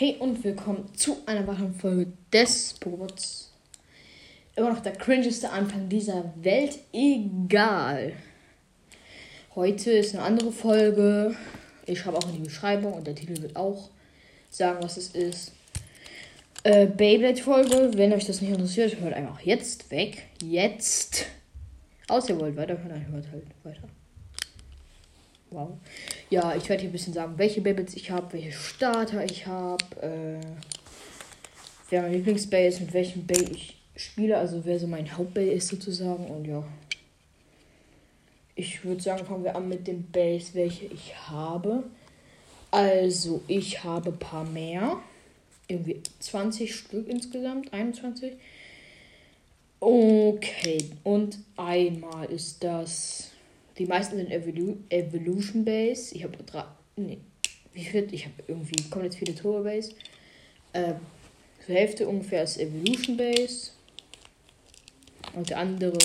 Hey und willkommen zu einer weiteren Folge des Boots. Immer noch der cringeste Anfang dieser Welt, egal. Heute ist eine andere Folge. Ich habe auch in die Beschreibung und der Titel wird auch sagen, was es ist. Äh, Beyblade-Folge. Wenn euch das nicht interessiert, hört einfach jetzt weg. Jetzt. Außer ihr wollt weiterhören, dann hört halt weiter. Wow. Ja, ich werde hier ein bisschen sagen, welche Beyblades ich habe, welche Starter ich habe, äh, wer mein Lieblingsbay ist, mit welchem Bay ich spiele, also wer so mein Hauptbay ist sozusagen und ja. Ich würde sagen, fangen wir an mit den Bays, welche ich habe. Also, ich habe ein paar mehr. Irgendwie 20 Stück insgesamt, 21. Okay, und einmal ist das die meisten sind Evolu Evolution Base. Ich habe drei. Nee, wie viel? Ich habe irgendwie komplett viele Turbo Base. Äh, zur Hälfte ungefähr ist Evolution Base. Und der andere.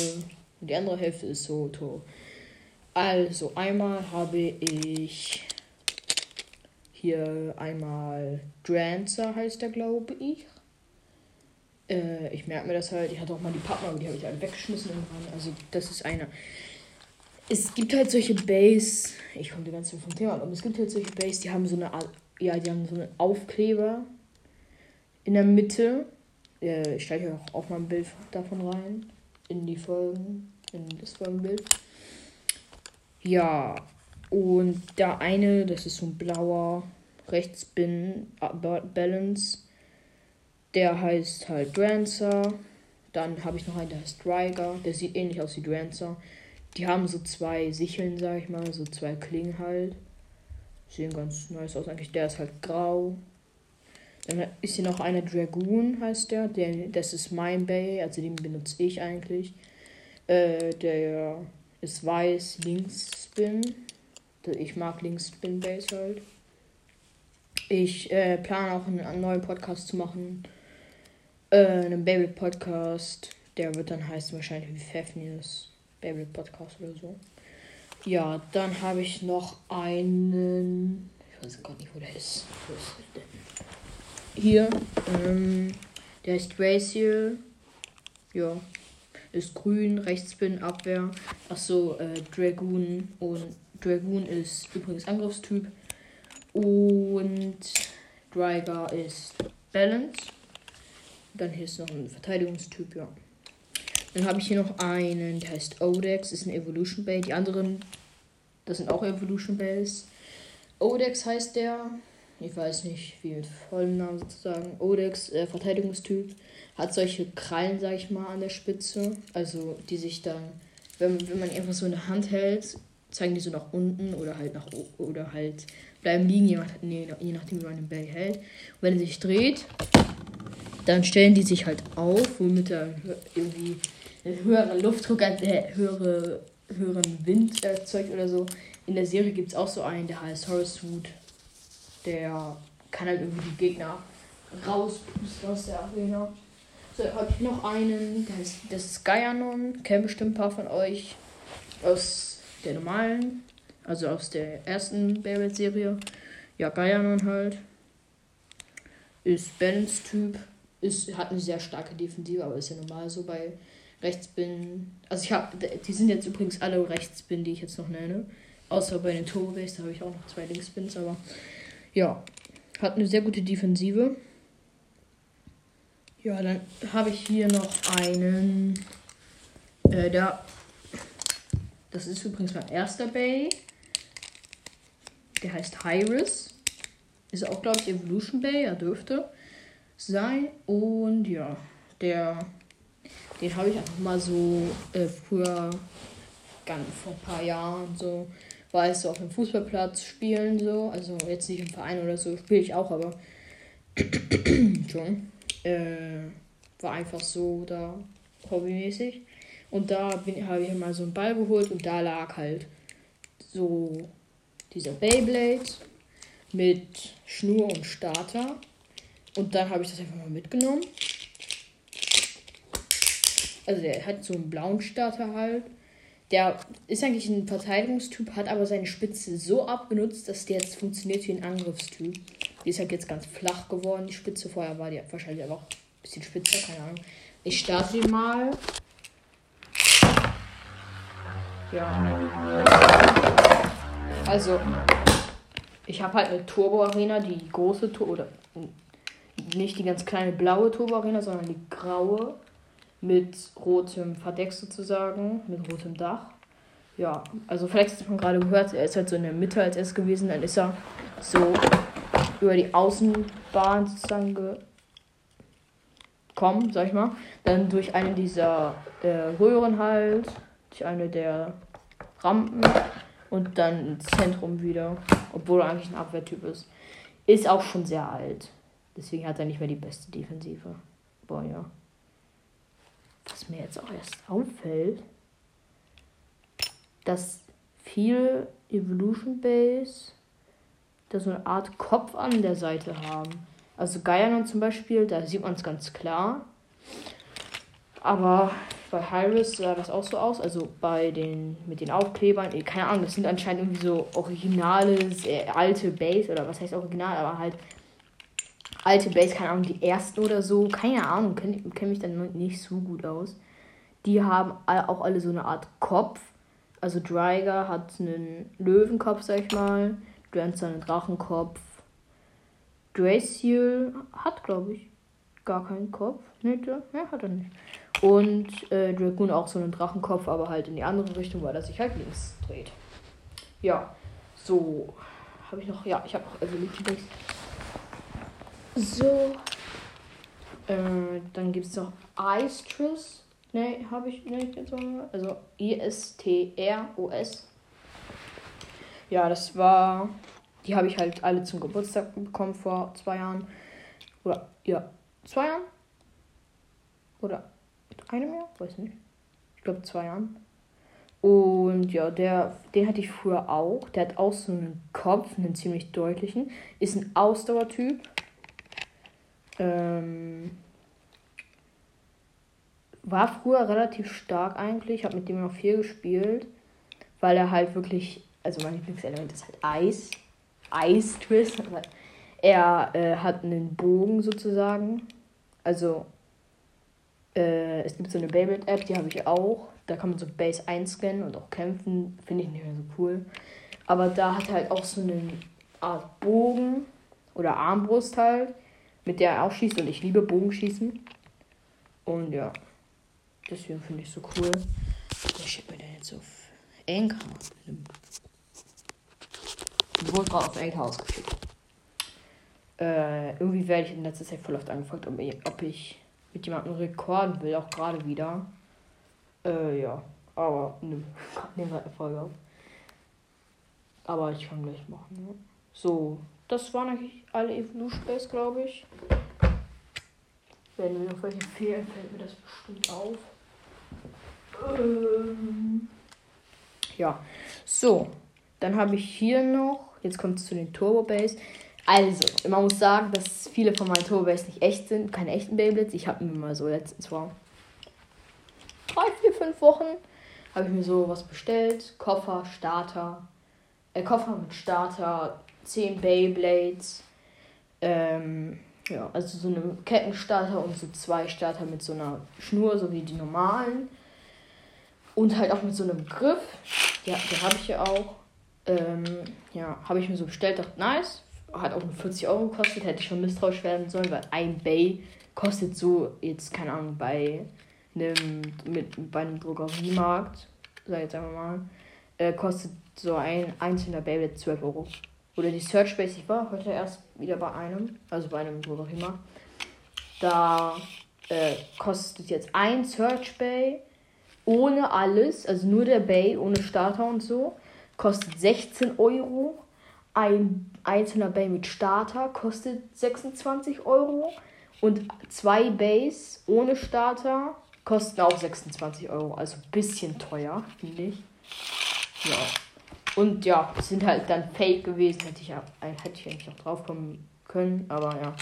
Die andere Hälfte ist so Turbo. Also einmal habe ich hier einmal Drancer heißt der, glaube ich. Äh, ich merke mir das halt. Ich hatte auch mal die Partner, aber die habe ich alle weggeschmissen irgendwann. Also das ist eine es gibt halt solche Base, ich komme die ganze Zeit vom Thema ab, aber es gibt halt solche Base, die haben so eine, ja, die haben so einen Aufkleber in der Mitte. ich hier auch, mal ein Bild davon rein, in die Folgen, in das Folgenbild. Ja, und der eine, das ist so ein blauer Rechtsbin Balance, der heißt halt Drancer. Dann habe ich noch einen, der heißt Striker, der sieht ähnlich aus wie Drancer. Die haben so zwei Sicheln, sag ich mal, so zwei Klingen halt. Sehen ganz nice aus eigentlich. Der ist halt grau. Dann ist hier noch einer Dragoon, heißt der. der das ist mein Bay, also den benutze ich eigentlich. Äh, der ist weiß, Links-Spin. Ich mag Links-Spin-Base halt. Ich äh, plane auch einen, neuen Podcast zu machen. Äh, einen Baby-Podcast. Der wird dann heißen wahrscheinlich wie Fafnius. Favorite Podcast oder so. Ja, dann habe ich noch einen. Ich weiß gar nicht, wo der ist. Wo ist der denn? Hier. Ähm, der ist Racial. Ja. Ist grün, Rechtsspin, Abwehr. Achso, äh, Dragoon. Und Dragoon ist übrigens Angriffstyp. Und Driver ist Balance. Dann hier ist noch ein Verteidigungstyp, ja. Dann habe ich hier noch einen, der heißt Odex, ist ein Evolution Bay. Die anderen, das sind auch Evolution Bays. Odex heißt der, ich weiß nicht, wie mit vollem Namen sozusagen. Odex, äh, Verteidigungstyp, hat solche Krallen, sag ich mal, an der Spitze. Also, die sich dann, wenn, wenn man einfach so eine Hand hält, zeigen die so nach unten oder halt nach oder halt bleiben liegen, je, nach, nee, je nachdem, wie man den Bay hält. Und wenn er sich dreht, dann stellen die sich halt auf, womit er irgendwie höheren Luftdruck, äh, höhere, höheren Wind erzeugt oder so. In der Serie gibt es auch so einen, der heißt Horace Wood. Der kann halt irgendwie die Gegner rauspusten aus der Arena. So, habe ich noch einen, der heißt, das ist Gaianon. Kennen bestimmt ein paar von euch aus der normalen, also aus der ersten Beyblade-Serie. Ja, Gaianon halt. Ist Balance-Typ. Ist, hat eine sehr starke Defensive, aber ist ja normal so bei Rechtsbin. Also ich habe, die sind jetzt übrigens alle Rechtsbin, die ich jetzt noch nenne. Außer bei den Turbo Base, da habe ich auch noch zwei Linksbins, aber ja, hat eine sehr gute Defensive. Ja, dann habe ich hier noch einen, äh, der, das ist übrigens mein erster Bay. Der heißt Hyris. Ist auch, glaube ich, Evolution Bay, er dürfte sein. Und ja, der den habe ich einfach mal so äh, früher, ganz vor ein paar Jahren so, war ich so auf dem Fußballplatz spielen so. Also jetzt nicht im Verein oder so, spiele ich auch, aber schon. Äh, war einfach so da hobbymäßig. Und da habe ich mal so einen Ball geholt und da lag halt so dieser Beyblade mit Schnur und Starter. Und dann habe ich das einfach mal mitgenommen also der hat so einen blauen Starter halt. Der ist eigentlich ein Verteidigungstyp, hat aber seine Spitze so abgenutzt, dass der jetzt funktioniert wie ein Angriffstyp. Die ist halt jetzt ganz flach geworden, die Spitze. Vorher war die wahrscheinlich einfach ein bisschen spitzer, keine Ahnung. Ich starte die mal. Ja. Also, ich habe halt eine Turbo-Arena, die große Turbo, oder nicht die ganz kleine blaue Turbo-Arena, sondern die graue mit rotem Verdeck sozusagen, mit rotem Dach. Ja, also vielleicht hat man gerade gehört, er ist halt so in der Mitte als erst gewesen, dann ist er so über die Außenbahn sozusagen gekommen, sag ich mal. Dann durch eine dieser äh, Röhren halt, durch eine der Rampen und dann ins Zentrum wieder, obwohl er eigentlich ein Abwehrtyp ist. Ist auch schon sehr alt. Deswegen hat er nicht mehr die beste Defensive. Boah, ja. Was mir jetzt auch erst auffällt, dass viele Evolution Base da so eine Art Kopf an der Seite haben. Also Gaianon zum Beispiel, da sieht man es ganz klar. Aber bei Hyris sah das auch so aus. Also bei den mit den Aufklebern, eh, keine Ahnung, das sind anscheinend irgendwie so originale, alte Base oder was heißt original, aber halt alte Base, keine Ahnung, die ersten oder so, keine Ahnung, kenne kenn mich dann nicht so gut aus. Die haben auch alle so eine Art Kopf. Also Dryger hat einen Löwenkopf, sag ich mal. Drancer einen Drachenkopf. Draciel hat, glaube ich, gar keinen Kopf. Nee, der, ja, hat er nicht. Und äh, Dragoon auch so einen Drachenkopf, aber halt in die andere Richtung, weil er sich halt links dreht. Ja, so. Habe ich noch, ja, ich habe noch Evolution Base. So. Äh, dann gibt es noch Istris. Ne, habe ich nicht jetzt mal. Also I-S-T-R-O-S. Ja, das war. Die habe ich halt alle zum Geburtstag bekommen vor zwei Jahren. Oder, ja, zwei Jahren? Oder einem Jahr? Weiß nicht. Ich glaube zwei Jahren. Und ja, der, den hatte ich früher auch. Der hat auch so einen Kopf, einen ziemlich deutlichen. Ist ein Ausdauertyp. Ähm, war früher relativ stark eigentlich. Ich habe mit dem noch viel gespielt, weil er halt wirklich, also mein Lieblingselement ist halt Eis. Eis-Twist. Er äh, hat einen Bogen sozusagen. Also, äh, es gibt so eine Beyblade-App, die habe ich auch. Da kann man so Base einscannen und auch kämpfen. Finde ich nicht mehr so cool. Aber da hat er halt auch so eine Art Bogen oder Armbrust halt mit der er auch schießt und ich liebe Bogenschießen. Und ja, deswegen finde ich so cool. Wer schickt mir denn jetzt auf Anchor? Ich wurde gerade auf Anchor ausgeschickt. Äh, irgendwie werde ich in letzter Zeit voll oft angefragt, ob ich, ob ich mit jemandem rekorden will, auch gerade wieder. Äh, ja. Aber, ne, nehmen wir eine Folge auf. Aber ich kann gleich machen, ne? So, das waren eigentlich alle Evolution Base, glaube ich. Wenn mir noch welche fehlen, fällt mir das bestimmt auf. Ähm, ja, so. Dann habe ich hier noch, jetzt kommt es zu den Turbo Base. Also, man muss sagen, dass viele von meinen Turbo Base nicht echt sind, keine echten Beyblades. Ich habe mir mal so letztens vor drei, vier, fünf Wochen habe ich mir so was bestellt. Koffer, Starter, äh, Koffer mit Starter, 10 Beyblades. Ähm, ja, also so eine Kettenstarter und so zwei Starter mit so einer Schnur, so wie die normalen. Und halt auch mit so einem Griff. Ja, den habe ich ja auch. Ähm, ja, habe ich mir so bestellt, dachte, nice. Hat auch nur 40 Euro gekostet, hätte ich schon misstrauisch werden sollen, weil ein Bay kostet so jetzt, keine Ahnung, bei einem, mit, bei einem Drogeriemarkt, sag ich jetzt einfach mal, äh, kostet so ein einzelner Baby 12 Euro. Oder die Search Space, ich war heute erst wieder bei einem, also bei einem, wo auch immer. Da äh, kostet jetzt ein Search Bay ohne alles, also nur der Bay ohne Starter und so, kostet 16 Euro. Ein einzelner Bay mit Starter kostet 26 Euro. Und zwei Bays ohne Starter kosten auch 26 Euro. Also ein bisschen teuer, finde ich. Ja. Und ja, sind halt dann fake gewesen. Hätte ich, hätte ich eigentlich auch drauf kommen können, aber ja.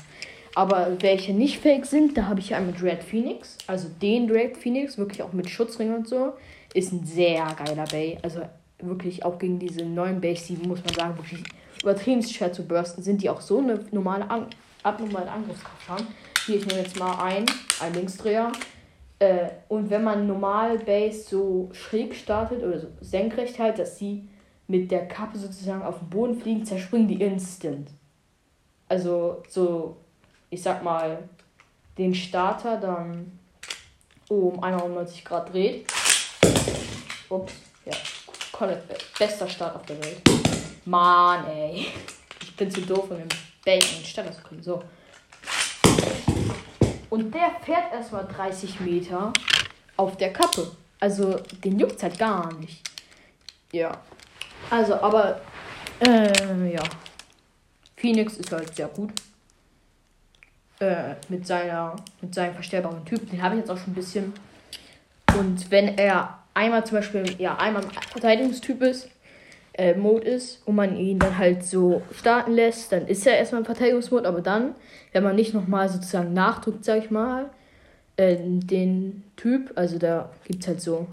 Aber welche nicht fake sind, da habe ich einmal Dread Phoenix. Also den Dread Phoenix, wirklich auch mit Schutzring und so. Ist ein sehr geiler Bay. Also wirklich auch gegen diese neuen Base 7 muss man sagen, wirklich übertrieben schwer zu bursten sind, die auch so eine normale An abnormale Angriffskraft haben. Hier, ich nehme jetzt mal ein, ein Linksdreher. Äh, und wenn man normal Base so schräg startet oder so senkrecht halt, dass sie mit der Kappe sozusagen auf den Boden fliegen, zerspringen die instant. Also so, ich sag mal, den Starter dann um 91 Grad dreht. Ups, ja. Bester Start auf der Welt. Mann, ey. Ich bin zu doof, um den Bacon Starter zu kriegen. So. Und der fährt erstmal 30 Meter auf der Kappe. Also, den juckt halt gar nicht. Ja. Also, aber, äh, ja. Phoenix ist halt sehr gut. Äh, mit seiner, mit seinem verstellbaren Typ. Den habe ich jetzt auch schon ein bisschen. Und wenn er einmal zum Beispiel, ja, einmal Verteidigungstyp ist, äh, Mode ist und man ihn dann halt so starten lässt, dann ist er erstmal im Verteidigungsmode, aber dann, wenn man nicht nochmal sozusagen nachdrückt, sag ich mal, äh, den Typ, also da gibt es halt so,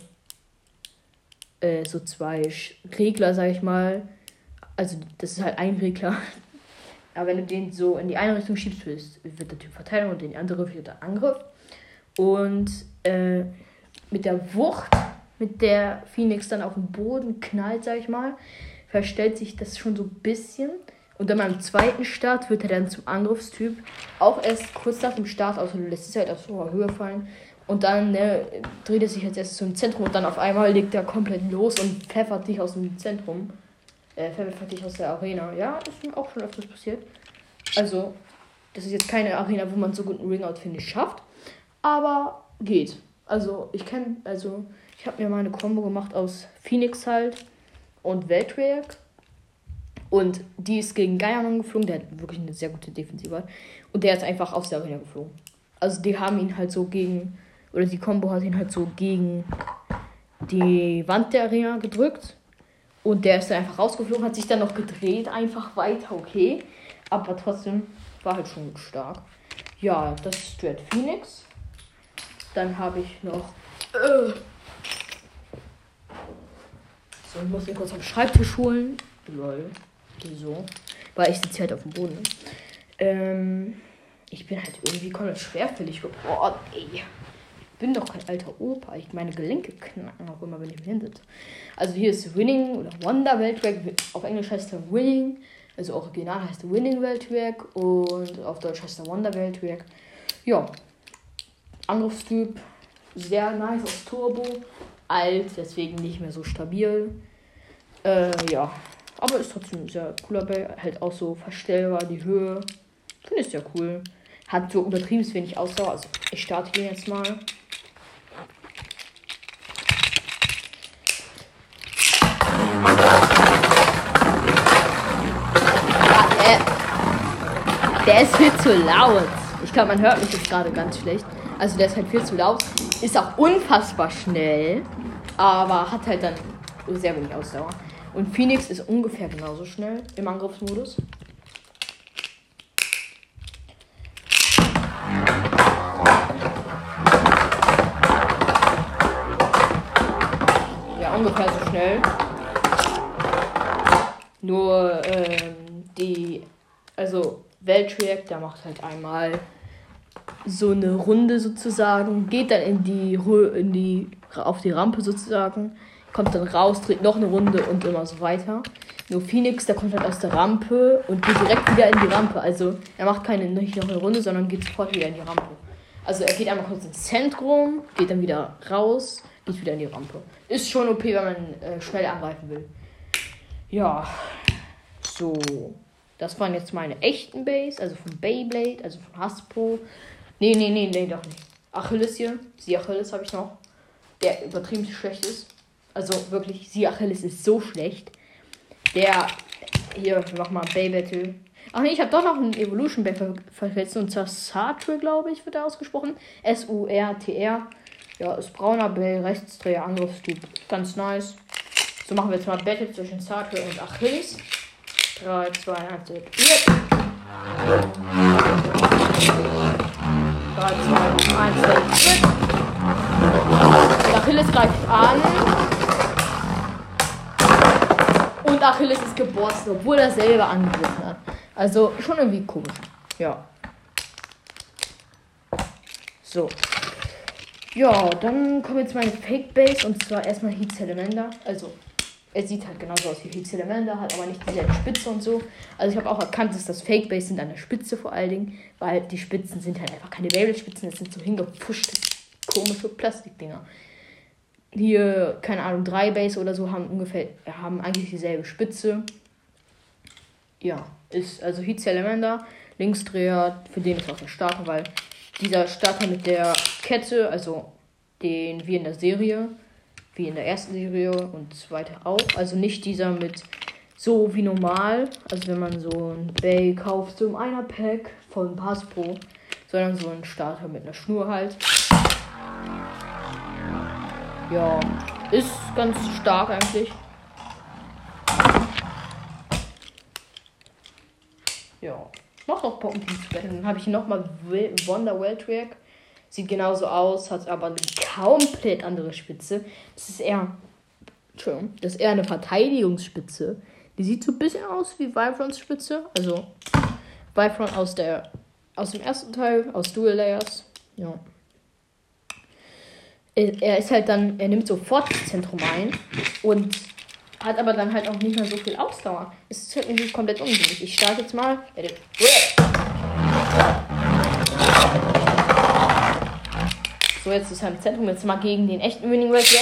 äh, so zwei Regler, sag ich mal. Also das ist halt ein Regler. Aber wenn du den so in die eine Richtung schiebst, wird der Typ Verteidigung und in die andere wird der Angriff. Und äh, mit der Wucht mit der Phoenix dann auf den Boden knallt, sag ich mal, verstellt sich das schon so ein bisschen. Und dann beim zweiten Start wird er dann zum Angriffstyp. Auch erst kurz nach dem Start, also lässt es halt auf so einer Höhe fallen. Und dann ne, dreht er sich als erstes zum Zentrum und dann auf einmal legt er komplett los und pfeffert dich aus dem Zentrum. Äh, pfeffert dich aus der Arena. Ja, das ist mir auch schon öfters passiert. Also, das ist jetzt keine Arena, wo man so gut einen Ringout, finde ich, schafft. Aber geht. Also, ich kenne, also, ich habe mir mal eine Combo gemacht aus Phoenix halt und Weltwerk. Und die ist gegen Geiermann geflogen. Der hat wirklich eine sehr gute Defensive. Und der ist einfach aus der Arena geflogen. Also die haben ihn halt so gegen, oder die Combo hat ihn halt so gegen die Wand der Arena gedrückt. Und der ist dann einfach rausgeflogen, hat sich dann noch gedreht, einfach weiter, okay. Aber trotzdem war halt schon stark. Ja, das ist Dread Phoenix. Dann habe ich noch äh, so, ich muss ihn kurz am Schreibtisch holen. Lol. Wieso? Weil ich sitze halt auf dem Boden. Ähm, ich bin halt irgendwie komplett schwerfällig geworden. Ey. Bin doch kein alter Opa. Ich meine Gelenke knacken auch immer, wenn ich mir hinsitze. Also hier ist Winning oder Wonder Weltwerk. Auf Englisch heißt er Winning. Also original heißt Winning Weltwerk. Und auf Deutsch heißt er Wonder Weltwerk. Ja. Angriffstyp. Sehr nice aus Turbo alt, deswegen nicht mehr so stabil. Äh, ja. Aber ist trotzdem sehr cooler Ball. Halt auch so verstellbar, die Höhe. Finde ich sehr cool. Hat so übertrieben wenig Ausdauer. Also ich starte ihn jetzt mal. Ja, äh, der ist viel zu laut. Ich glaube, man hört mich jetzt gerade ganz schlecht. Also der ist halt viel zu laut. Ist auch unfassbar schnell. Aber hat halt dann sehr wenig Ausdauer. Und Phoenix ist ungefähr genauso schnell im Angriffsmodus. Ungefähr so schnell. Nur ähm, die, also Weltreact, der macht halt einmal so eine Runde sozusagen, geht dann in die, in die auf die Rampe sozusagen, kommt dann raus, dreht noch eine Runde und immer so weiter. Nur Phoenix, der kommt halt aus der Rampe und geht direkt wieder in die Rampe. Also er macht keine nicht noch eine Runde, sondern geht sofort wieder in die Rampe. Also er geht einmal kurz ins Zentrum, geht dann wieder raus, geht wieder in die Rampe. Ist schon OP, wenn man äh, schnell angreifen will. Ja, so. Das waren jetzt meine echten Base, also von Beyblade, also von Hasbro. Nee, nee, nee, nee, doch nicht. Achilles hier. Sie Achilles habe ich noch. Der übertrieben schlecht ist. Also wirklich, Sie Achilles ist so schlecht. Der. Hier, machen mal Battle. Ach nee, ich habe doch noch einen Evolution Battle vergessen. Und zwar Sartre, glaube ich, wird er ausgesprochen. S-U-R-T-R. Ja, ist brauner Bay, Rechtsdreher, Angriffstyp. Ganz nice. So machen wir jetzt mal Battle zwischen Sartre und Achilles. 3, 2, 1, 4. 3, 2, 1, 6. Achilles greift an. Und Achilles ist geborsten, obwohl er selber angegriffen hat. Also schon irgendwie komisch. Ja. So. Ja, dann kommen wir zu meiner Fake Base und zwar erstmal Heat Salamander. Also, er sieht halt genauso aus wie Heat Salamander, hat aber nicht dieselbe Spitze und so. Also, ich habe auch erkannt, dass das Fake Base sind an der Spitze vor allen Dingen, weil die Spitzen sind halt einfach keine Beyblade-Spitzen, das sind so hingepuschte, komische Plastikdinger. Hier, keine Ahnung, drei Base oder so haben ungefähr, haben eigentlich dieselbe Spitze. Ja, ist also Heat Salamander, Linksdreher, für den ist auch der Starter, weil dieser Starter mit der Kette, also den wie in der Serie, wie in der ersten Serie und zweite auch. Also nicht dieser mit so wie normal, also wenn man so ein Bay kauft, so im einer Pack von Passpro, sondern so ein Starter mit einer Schnur halt. Ja, ist ganz stark eigentlich. Ja auch Bock, mit zu Dann habe ich nochmal Wonder Weltwerk. Sieht genauso aus, hat aber eine komplett andere Spitze. Das ist eher. Entschuldigung, das ist eher eine Verteidigungsspitze. Die sieht so ein bisschen aus wie Vibrons Spitze. Also Vibron aus der aus dem ersten Teil, aus Dual Layers. Ja. Er ist halt dann, er nimmt sofort das Zentrum ein und hat aber dann halt auch nicht mehr so viel Ausdauer. Es ist halt irgendwie komplett unsinnig. Ich starte jetzt mal. So, jetzt ist er im Zentrum. Jetzt mal gegen den echten Winning Rate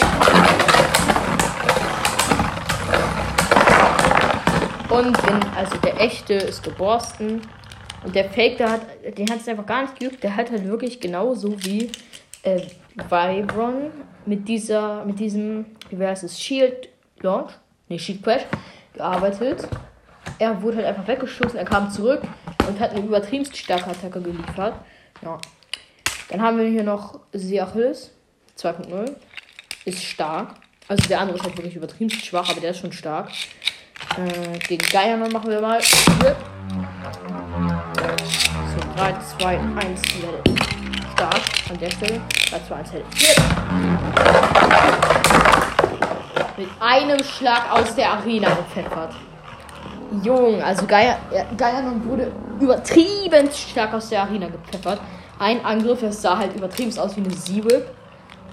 Und wenn, also der echte ist geborsten. Und der Fake, der hat, den hat es einfach gar nicht geübt. Der hat halt wirklich genauso wie äh, Vibron mit dieser, mit diesem, wie heißt es, Shield Launch nee, Sheet Crash, gearbeitet. Er wurde halt einfach weggeschossen, er kam zurück und hat eine übertrieben starke Attacke geliefert. Ja. Dann haben wir hier noch Seachilles 2.0. Ist stark. Also der andere ist halt wirklich übertrieben schwach, aber der ist schon stark. Äh, gegen Geiermann machen wir mal. So, 3, 2, 1, Stark an der Stelle. 3, 2, 1, mit einem Schlag aus der Arena gepfeffert. Jung, also Geier, Geiermann wurde übertrieben stark aus der Arena gepfeffert. Ein Angriff, das sah halt übertrieben aus wie eine Siebe.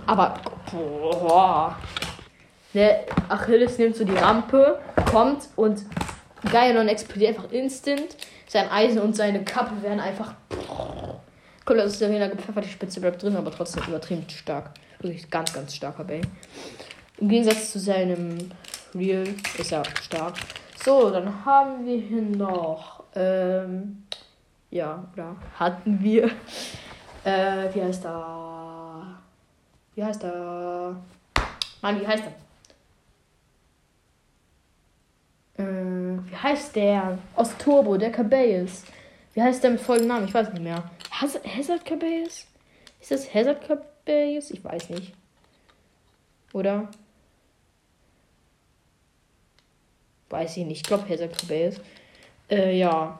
Aber, boah. Der Achilles nimmt so die Rampe, kommt und Geianon explodiert einfach instant. Sein Eisen und seine Kappe werden einfach kommt aus der Arena gepfeffert. Die Spitze bleibt drin, aber trotzdem übertrieben stark. Wirklich ganz, ganz starker Bay. Im Gegensatz zu seinem Real ist er stark. So, dann haben wir hier noch, ähm, ja, oder hatten wir, äh, wie heißt er? Wie heißt er? Mann, wie heißt er? Äh, wie heißt der? Aus Turbo, der Cabeus. Wie heißt der mit folgendem Namen? Ich weiß nicht mehr. Hazard Cabeus? Ist das Hazard Cabeus? Ich weiß nicht. Oder? Weiß ich nicht, ich glaube Hazard Cabales. Äh, ja,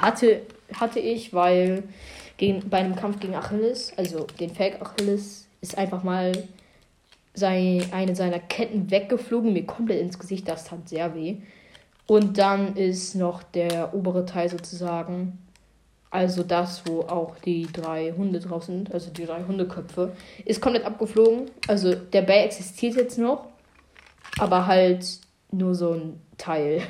hatte, hatte ich, weil gegen, bei einem Kampf gegen Achilles, also den Fake Achilles, ist einfach mal sei, eine seiner Ketten weggeflogen, mir komplett ins Gesicht, das tat sehr weh. Und dann ist noch der obere Teil sozusagen, also das, wo auch die drei Hunde drauf sind, also die drei Hundeköpfe, ist komplett abgeflogen. Also der Bay existiert jetzt noch, aber halt nur so ein Teil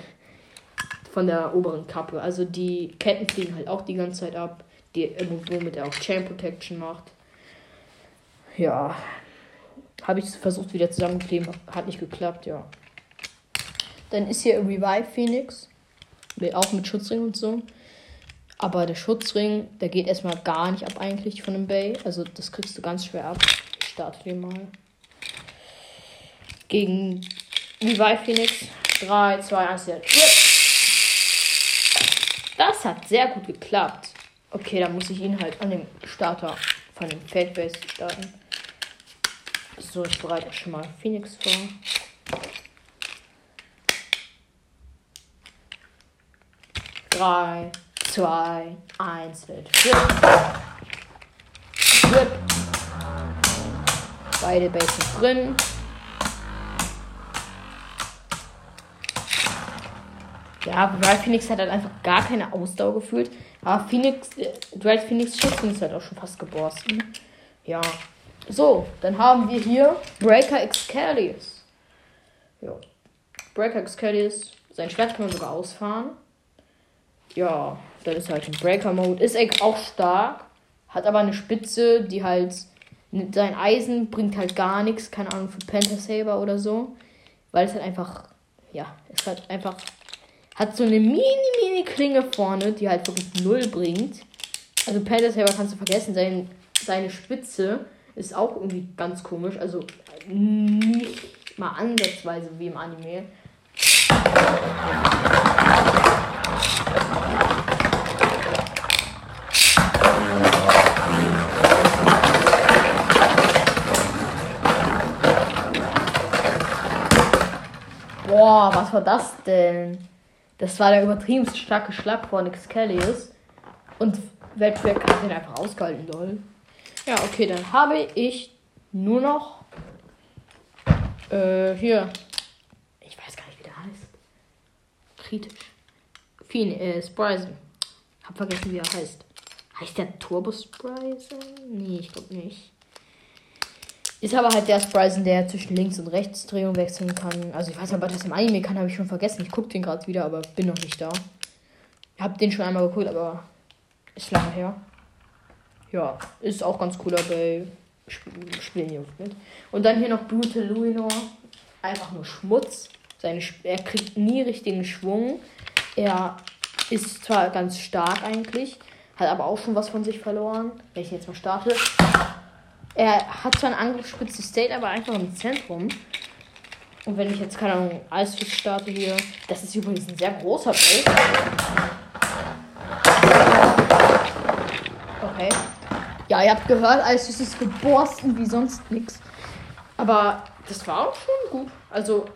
von der oberen Kappe. Also die Ketten fliegen halt auch die ganze Zeit ab, die, womit er auch Chain Protection macht. Ja, habe ich versucht wieder zusammenzukleben, hat nicht geklappt, ja. Dann ist hier Revive Phoenix, auch mit Schutzring und so. Aber der Schutzring, der geht erstmal gar nicht ab eigentlich von dem Bay. Also das kriegst du ganz schwer ab. Ich starte den mal. Gegen Revive Phoenix. 3, 2, 1, jetzt. Das hat sehr gut geklappt. Okay, dann muss ich ihn halt an dem Starter von dem Fake Base starten. So, ich bereite schon mal Phoenix vor. Drei, zwei, eins, flip. Flip. Beide Bases drin. Ja, Dry Phoenix hat halt einfach gar keine Ausdauer gefühlt. Aber Phoenix, äh, Dry Phoenix Schützen ist halt auch schon fast geborsten. Ja. So, dann haben wir hier Breaker Excalius. Ja. Breaker Excalius. Sein Schwert kann man sogar ausfahren. Ja, das ist halt ein Breaker-Mode. Ist echt auch stark. Hat aber eine Spitze, die halt. Sein Eisen bringt halt gar nichts. Keine Ahnung, für Panther Saber oder so. Weil es halt einfach. Ja, es hat einfach. Hat so eine mini, mini Klinge vorne, die halt wirklich null bringt. Also Panther Saber kannst du vergessen. Sein, seine Spitze ist auch irgendwie ganz komisch. Also nicht mal ansatzweise wie im Anime. Boah, was war das denn? Das war der übertrieben starke Schlag von Excalius. Und Weltwerk hat den einfach ausgehalten, lol. Ja, okay, dann habe ich nur noch. Äh, hier. Ich weiß gar nicht, wie der heißt. Kritisch. Phoen äh, Sprisen. Hab vergessen, wie er heißt. Heißt der Turbo Sprisen? Nee, ich glaube nicht. Ist aber halt der Sprisen, der zwischen links und rechts Drehung wechseln kann. Also ich weiß nicht, ob das im Anime kann, habe ich schon vergessen. Ich gucke den gerade wieder, aber bin noch nicht da. Ich habe den schon einmal geguckt, aber ist lange her. Ja, ist auch ganz cooler bei Sp Spielen hier mit. Und dann hier noch Brutal Luinor. Einfach nur Schmutz. Seine, er kriegt nie richtigen Schwung. Er ist zwar ganz stark eigentlich, hat aber auch schon was von sich verloren. Wenn ich jetzt mal starte. Er hat zwar eine angriffsspitze State, aber einfach im Zentrum. Und wenn ich jetzt, keine Ahnung, Eisfisch starte hier, das ist übrigens ein sehr großer Bild. Okay. Ja, ihr habt gehört, Eisfisch ist geborsten wie sonst nichts. Aber das war auch schon gut. Also,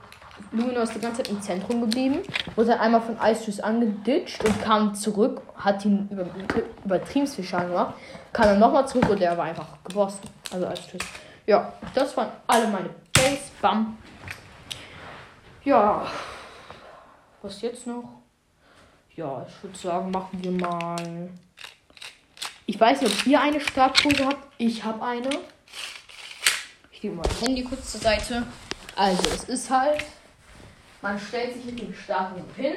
Luminor ist die ganze Zeit im Zentrum geblieben, wurde einmal von Eisfisch angeditscht und kam zurück, hat ihn über, übertrieben viel Schaden gemacht, kam dann nochmal zurück und der war einfach geborsten. Also Eisfisch. Ja, das waren alle meine Base. Bam. Ja. Was jetzt noch? Ja, ich würde sagen, machen wir mal. Ich weiß nicht, ob ihr eine Startpose habt. Ich habe eine. Ich mal das Handy kurz zur Seite. Also, es ist halt. Man stellt sich mit dem Startpunkt hin.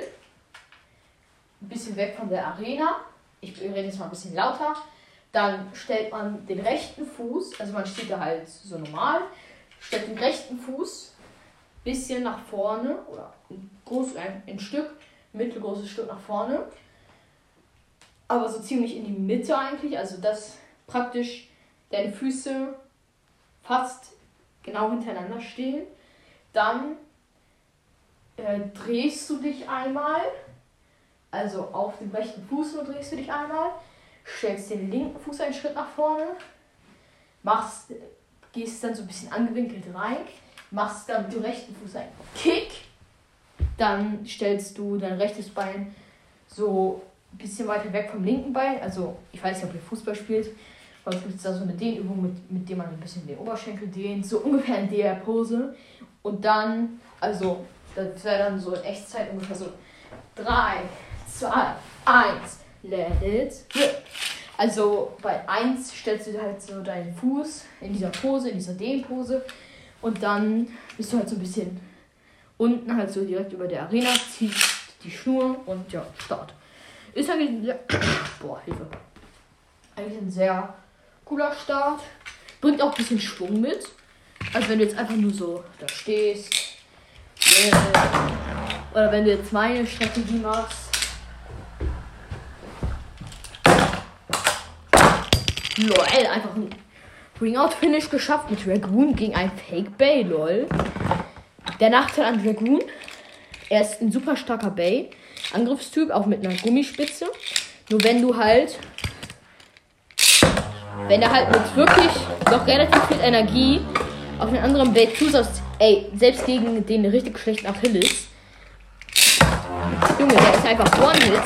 Ein bisschen weg von der Arena. Ich rede jetzt mal ein bisschen lauter. Dann stellt man den rechten Fuß, also man steht da halt so normal, stellt den rechten Fuß ein bisschen nach vorne oder ein, groß, ein, ein Stück, mittelgroßes Stück nach vorne. Aber so ziemlich in die Mitte eigentlich, also dass praktisch deine Füße fast genau hintereinander stehen. Dann äh, drehst du dich einmal, also auf dem rechten Fuß nur drehst du dich einmal stellst den linken Fuß einen Schritt nach vorne, machst, gehst dann so ein bisschen angewinkelt rein, machst dann mit dem rechten Fuß einen Kick, dann stellst du dein rechtes Bein so ein bisschen weiter weg vom linken Bein, also ich weiß nicht, ob ihr Fußball spielt, aber es gibt da so eine Dehnübung, mit, mit der man ein bisschen den Oberschenkel dehnt, so ungefähr in der Pose. Und dann, also das wäre dann so in Echtzeit ungefähr so 3, 2, 1, let it rip. Also bei 1 stellst du halt so deinen Fuß in dieser Pose, in dieser Dehnpose. Und dann bist du halt so ein bisschen unten halt so direkt über der Arena, ziehst die Schnur und ja, Start. Ist eigentlich ein sehr, boah, Hilfe. Eigentlich ein sehr cooler Start. Bringt auch ein bisschen Schwung mit. Also wenn du jetzt einfach nur so da stehst. Oder wenn du jetzt meine Strategie machst Lol, einfach ein Ringout-Finish geschafft mit Dragoon gegen ein Fake Bay, lol. Der Nachteil an Dragoon, er ist ein super starker Bay. Angriffstyp, auch mit einer Gummispitze. Nur wenn du halt. Wenn er halt mit wirklich noch relativ viel Energie auf einen anderen Bay zusatz. Ey, selbst gegen den richtig schlechten Achilles. Junge, der ist einfach One-Hit.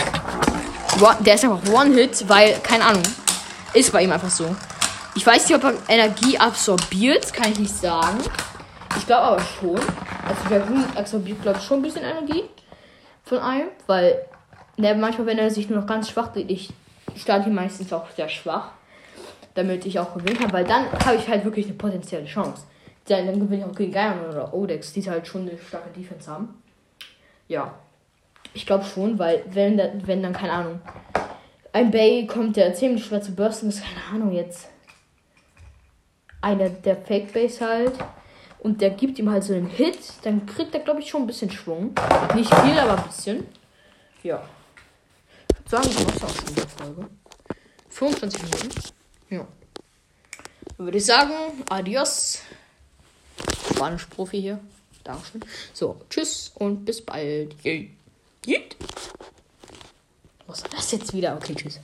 Der ist einfach One-Hit, weil, keine Ahnung, ist bei ihm einfach so. Ich weiß nicht, ob er Energie absorbiert, kann ich nicht sagen. Ich glaube aber schon. Also der Hund absorbiert, glaube ich, schon ein bisschen Energie. von einem, weil ne, manchmal, wenn er sich nur noch ganz schwach dreht, ich starte ihn meistens auch sehr schwach, damit ich auch gewinnen kann, weil dann habe ich halt wirklich eine potenzielle Chance. Dann, dann gewinne ich auch gegen Geion oder Odex, die halt schon eine starke Defense haben. Ja, ich glaube schon, weil wenn, wenn dann, keine Ahnung, ein Bay kommt, der ziemlich schwer zu bursten ist, keine Ahnung jetzt. Einer der Fake Bays halt. Und der gibt ihm halt so einen Hit, dann kriegt er, glaube ich, schon ein bisschen Schwung. Nicht viel, aber ein bisschen. Ja. Ich würde sagen, das war's auch schon in der Folge. 25 Minuten. Ja. Dann würde ich sagen, adios. Spanisch-Profi hier. Dankeschön. So, tschüss und bis bald. Yeet. Was war das jetzt wieder? Okay, tschüss.